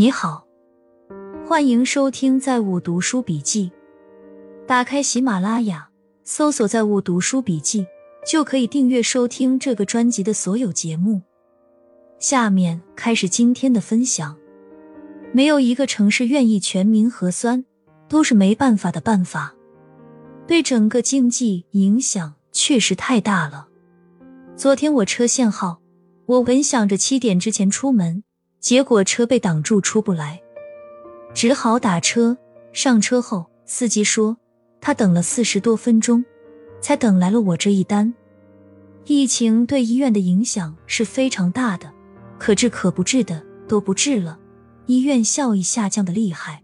你好，欢迎收听《在物读书笔记》。打开喜马拉雅，搜索“在物读书笔记”，就可以订阅收听这个专辑的所有节目。下面开始今天的分享。没有一个城市愿意全民核酸，都是没办法的办法。对整个经济影响确实太大了。昨天我车限号，我本想着七点之前出门，结果车被挡住出不来，只好打车。上车后，司机说他等了四十多分钟，才等来了我这一单。疫情对医院的影响是非常大的，可治可不治的都不治了，医院效益下降的厉害。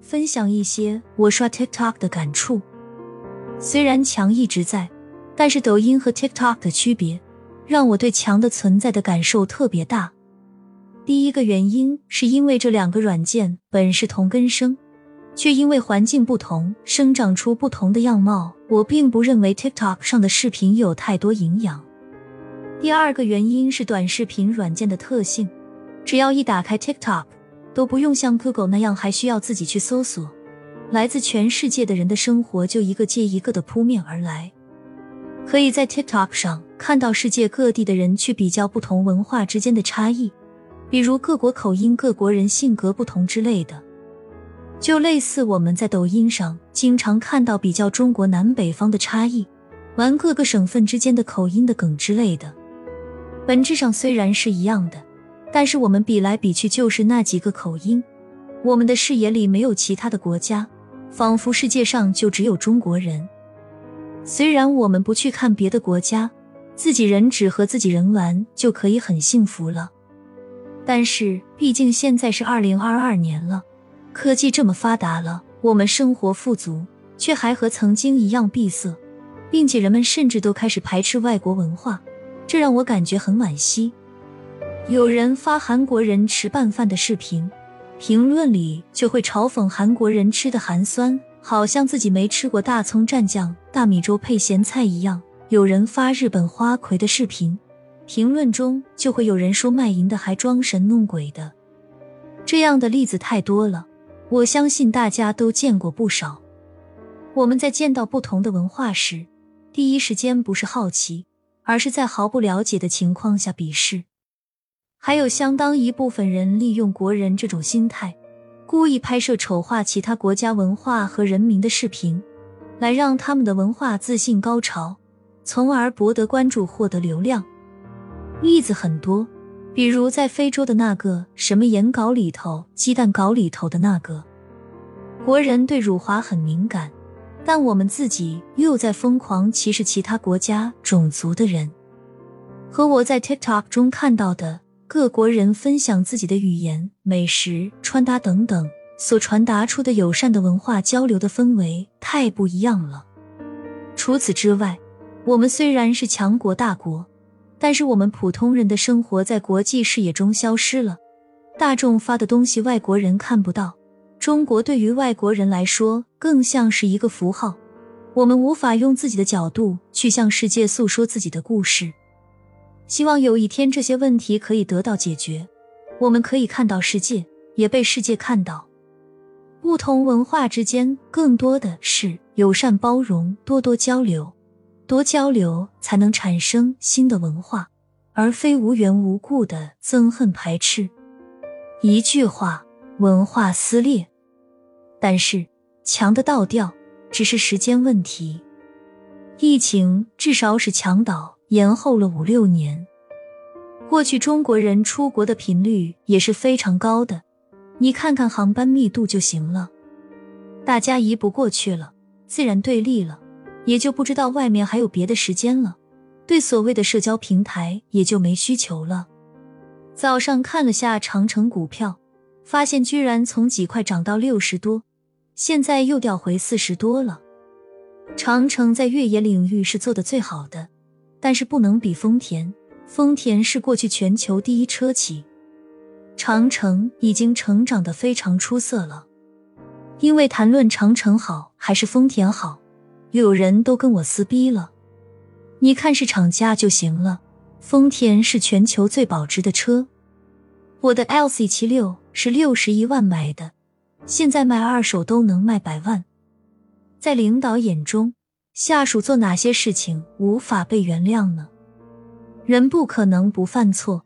分享一些我刷 TikTok 的感触。虽然墙一直在，但是抖音和 TikTok 的区别让我对墙的存在的感受特别大。第一个原因是因为这两个软件本是同根生，却因为环境不同生长出不同的样貌。我并不认为 TikTok 上的视频有太多营养。第二个原因是短视频软件的特性，只要一打开 TikTok，都不用像 Google 那样还需要自己去搜索。来自全世界的人的生活就一个接一个的扑面而来，可以在 TikTok 上看到世界各地的人去比较不同文化之间的差异，比如各国口音、各国人性格不同之类的，就类似我们在抖音上经常看到比较中国南北方的差异，玩各个省份之间的口音的梗之类的。本质上虽然是一样的，但是我们比来比去就是那几个口音，我们的视野里没有其他的国家。仿佛世界上就只有中国人。虽然我们不去看别的国家，自己人只和自己人玩就可以很幸福了。但是，毕竟现在是二零二二年了，科技这么发达了，我们生活富足，却还和曾经一样闭塞，并且人们甚至都开始排斥外国文化，这让我感觉很惋惜。有人发韩国人吃拌饭的视频。评论里就会嘲讽韩国人吃的寒酸，好像自己没吃过大葱蘸酱、大米粥配咸菜一样。有人发日本花魁的视频，评论中就会有人说卖淫的还装神弄鬼的。这样的例子太多了，我相信大家都见过不少。我们在见到不同的文化时，第一时间不是好奇，而是在毫不了解的情况下鄙视。还有相当一部分人利用国人这种心态，故意拍摄丑化其他国家文化和人民的视频，来让他们的文化自信高潮，从而博得关注、获得流量。例子很多，比如在非洲的那个什么盐稿里头、鸡蛋睾里头的那个。国人对辱华很敏感，但我们自己又在疯狂歧视其他国家种族的人，和我在 TikTok 中看到的。各国人分享自己的语言、美食、穿搭等等，所传达出的友善的文化交流的氛围太不一样了。除此之外，我们虽然是强国大国，但是我们普通人的生活在国际视野中消失了。大众发的东西外国人看不到，中国对于外国人来说更像是一个符号。我们无法用自己的角度去向世界诉说自己的故事。希望有一天这些问题可以得到解决，我们可以看到世界，也被世界看到。不同文化之间更多的是友善包容，多多交流，多交流才能产生新的文化，而非无缘无故的憎恨排斥。一句话，文化撕裂，但是墙的倒掉只是时间问题。疫情至少使墙倒。延后了五六年。过去中国人出国的频率也是非常高的，你看看航班密度就行了。大家移不过去了，自然对立了，也就不知道外面还有别的时间了。对所谓的社交平台也就没需求了。早上看了下长城股票，发现居然从几块涨到六十多，现在又掉回四十多了。长城在越野领域是做的最好的。但是不能比丰田，丰田是过去全球第一车企，长城已经成长的非常出色了。因为谈论长城好还是丰田好，有人都跟我撕逼了。你看是厂家就行了，丰田是全球最保值的车，我的 LC 七六是六十一万买的，现在卖二手都能卖百万。在领导眼中，下属做哪些事情无法被原谅呢？人不可能不犯错，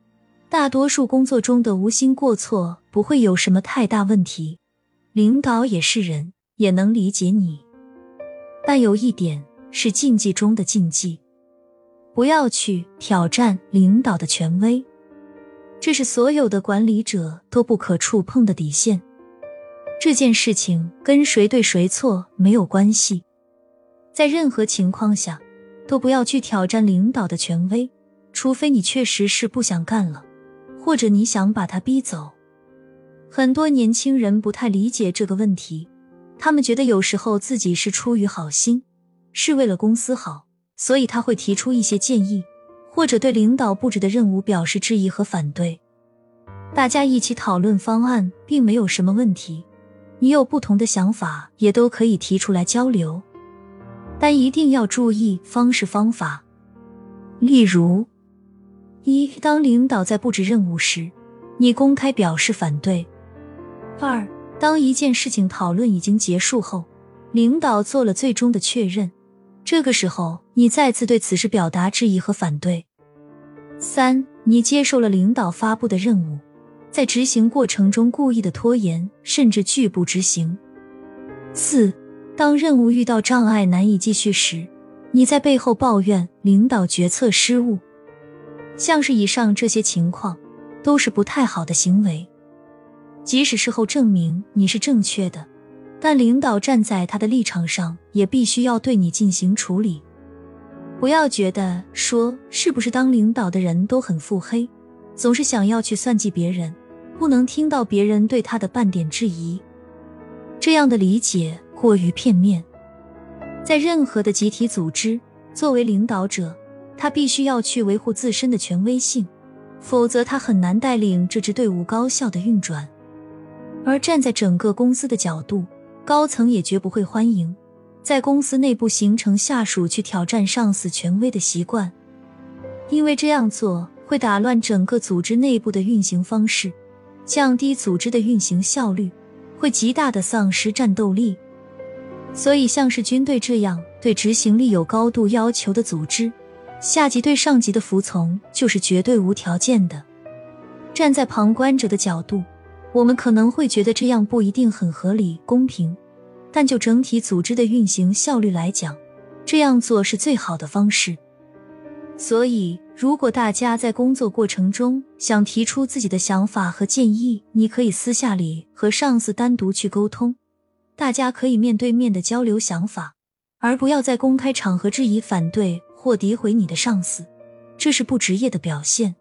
大多数工作中的无心过错不会有什么太大问题。领导也是人，也能理解你。但有一点是禁忌中的禁忌，不要去挑战领导的权威。这是所有的管理者都不可触碰的底线。这件事情跟谁对谁错没有关系，在任何情况下都不要去挑战领导的权威，除非你确实是不想干了，或者你想把他逼走。很多年轻人不太理解这个问题，他们觉得有时候自己是出于好心，是为了公司好，所以他会提出一些建议。或者对领导布置的任务表示质疑和反对，大家一起讨论方案，并没有什么问题。你有不同的想法，也都可以提出来交流，但一定要注意方式方法。例如，一，当领导在布置任务时，你公开表示反对；二，当一件事情讨论已经结束后，领导做了最终的确认。这个时候，你再次对此事表达质疑和反对。三，你接受了领导发布的任务，在执行过程中故意的拖延，甚至拒不执行。四，当任务遇到障碍难以继续时，你在背后抱怨领导决策失误。像是以上这些情况，都是不太好的行为。即使事后证明你是正确的。但领导站在他的立场上，也必须要对你进行处理。不要觉得说是不是当领导的人都很腹黑，总是想要去算计别人，不能听到别人对他的半点质疑。这样的理解过于片面。在任何的集体组织，作为领导者，他必须要去维护自身的权威性，否则他很难带领这支队伍高效的运转。而站在整个公司的角度，高层也绝不会欢迎在公司内部形成下属去挑战上司权威的习惯，因为这样做会打乱整个组织内部的运行方式，降低组织的运行效率，会极大的丧失战斗力。所以，像是军队这样对执行力有高度要求的组织，下级对上级的服从就是绝对无条件的。站在旁观者的角度。我们可能会觉得这样不一定很合理、公平，但就整体组织的运行效率来讲，这样做是最好的方式。所以，如果大家在工作过程中想提出自己的想法和建议，你可以私下里和上司单独去沟通，大家可以面对面的交流想法，而不要在公开场合质疑、反对或诋毁你的上司，这是不职业的表现。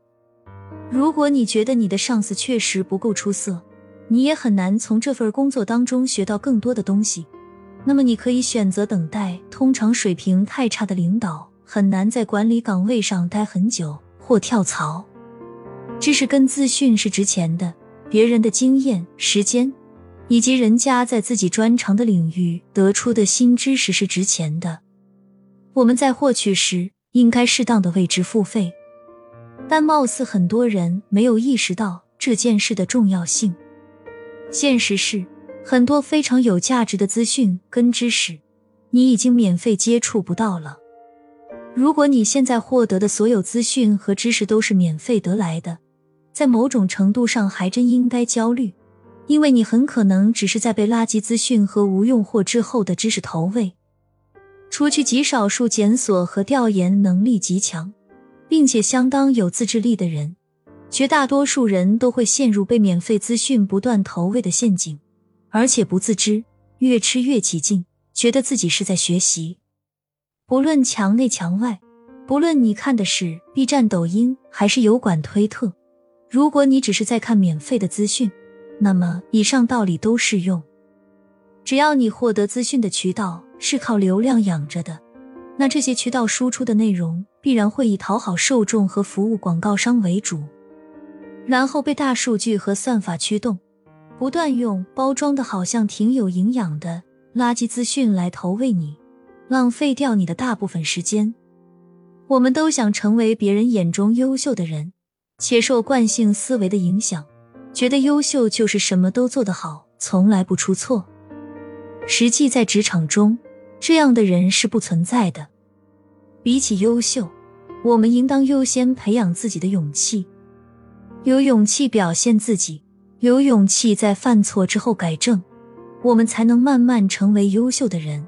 如果你觉得你的上司确实不够出色，你也很难从这份工作当中学到更多的东西，那么你可以选择等待。通常水平太差的领导很难在管理岗位上待很久或跳槽。知识跟资讯是值钱的，别人的经验、时间以及人家在自己专长的领域得出的新知识是值钱的。我们在获取时应该适当的为之付费。但貌似很多人没有意识到这件事的重要性。现实是，很多非常有价值的资讯跟知识，你已经免费接触不到了。如果你现在获得的所有资讯和知识都是免费得来的，在某种程度上还真应该焦虑，因为你很可能只是在被垃圾资讯和无用货之后的知识投喂。除去极少数检索和调研能力极强。并且相当有自制力的人，绝大多数人都会陷入被免费资讯不断投喂的陷阱，而且不自知，越吃越起劲，觉得自己是在学习。不论墙内墙外，不论你看的是 B 站、抖音还是油管、推特，如果你只是在看免费的资讯，那么以上道理都适用。只要你获得资讯的渠道是靠流量养着的。那这些渠道输出的内容必然会以讨好受众和服务广告商为主，然后被大数据和算法驱动，不断用包装的好像挺有营养的垃圾资讯来投喂你，浪费掉你的大部分时间。我们都想成为别人眼中优秀的人，且受惯性思维的影响，觉得优秀就是什么都做得好，从来不出错。实际在职场中，这样的人是不存在的。比起优秀，我们应当优先培养自己的勇气，有勇气表现自己，有勇气在犯错之后改正，我们才能慢慢成为优秀的人。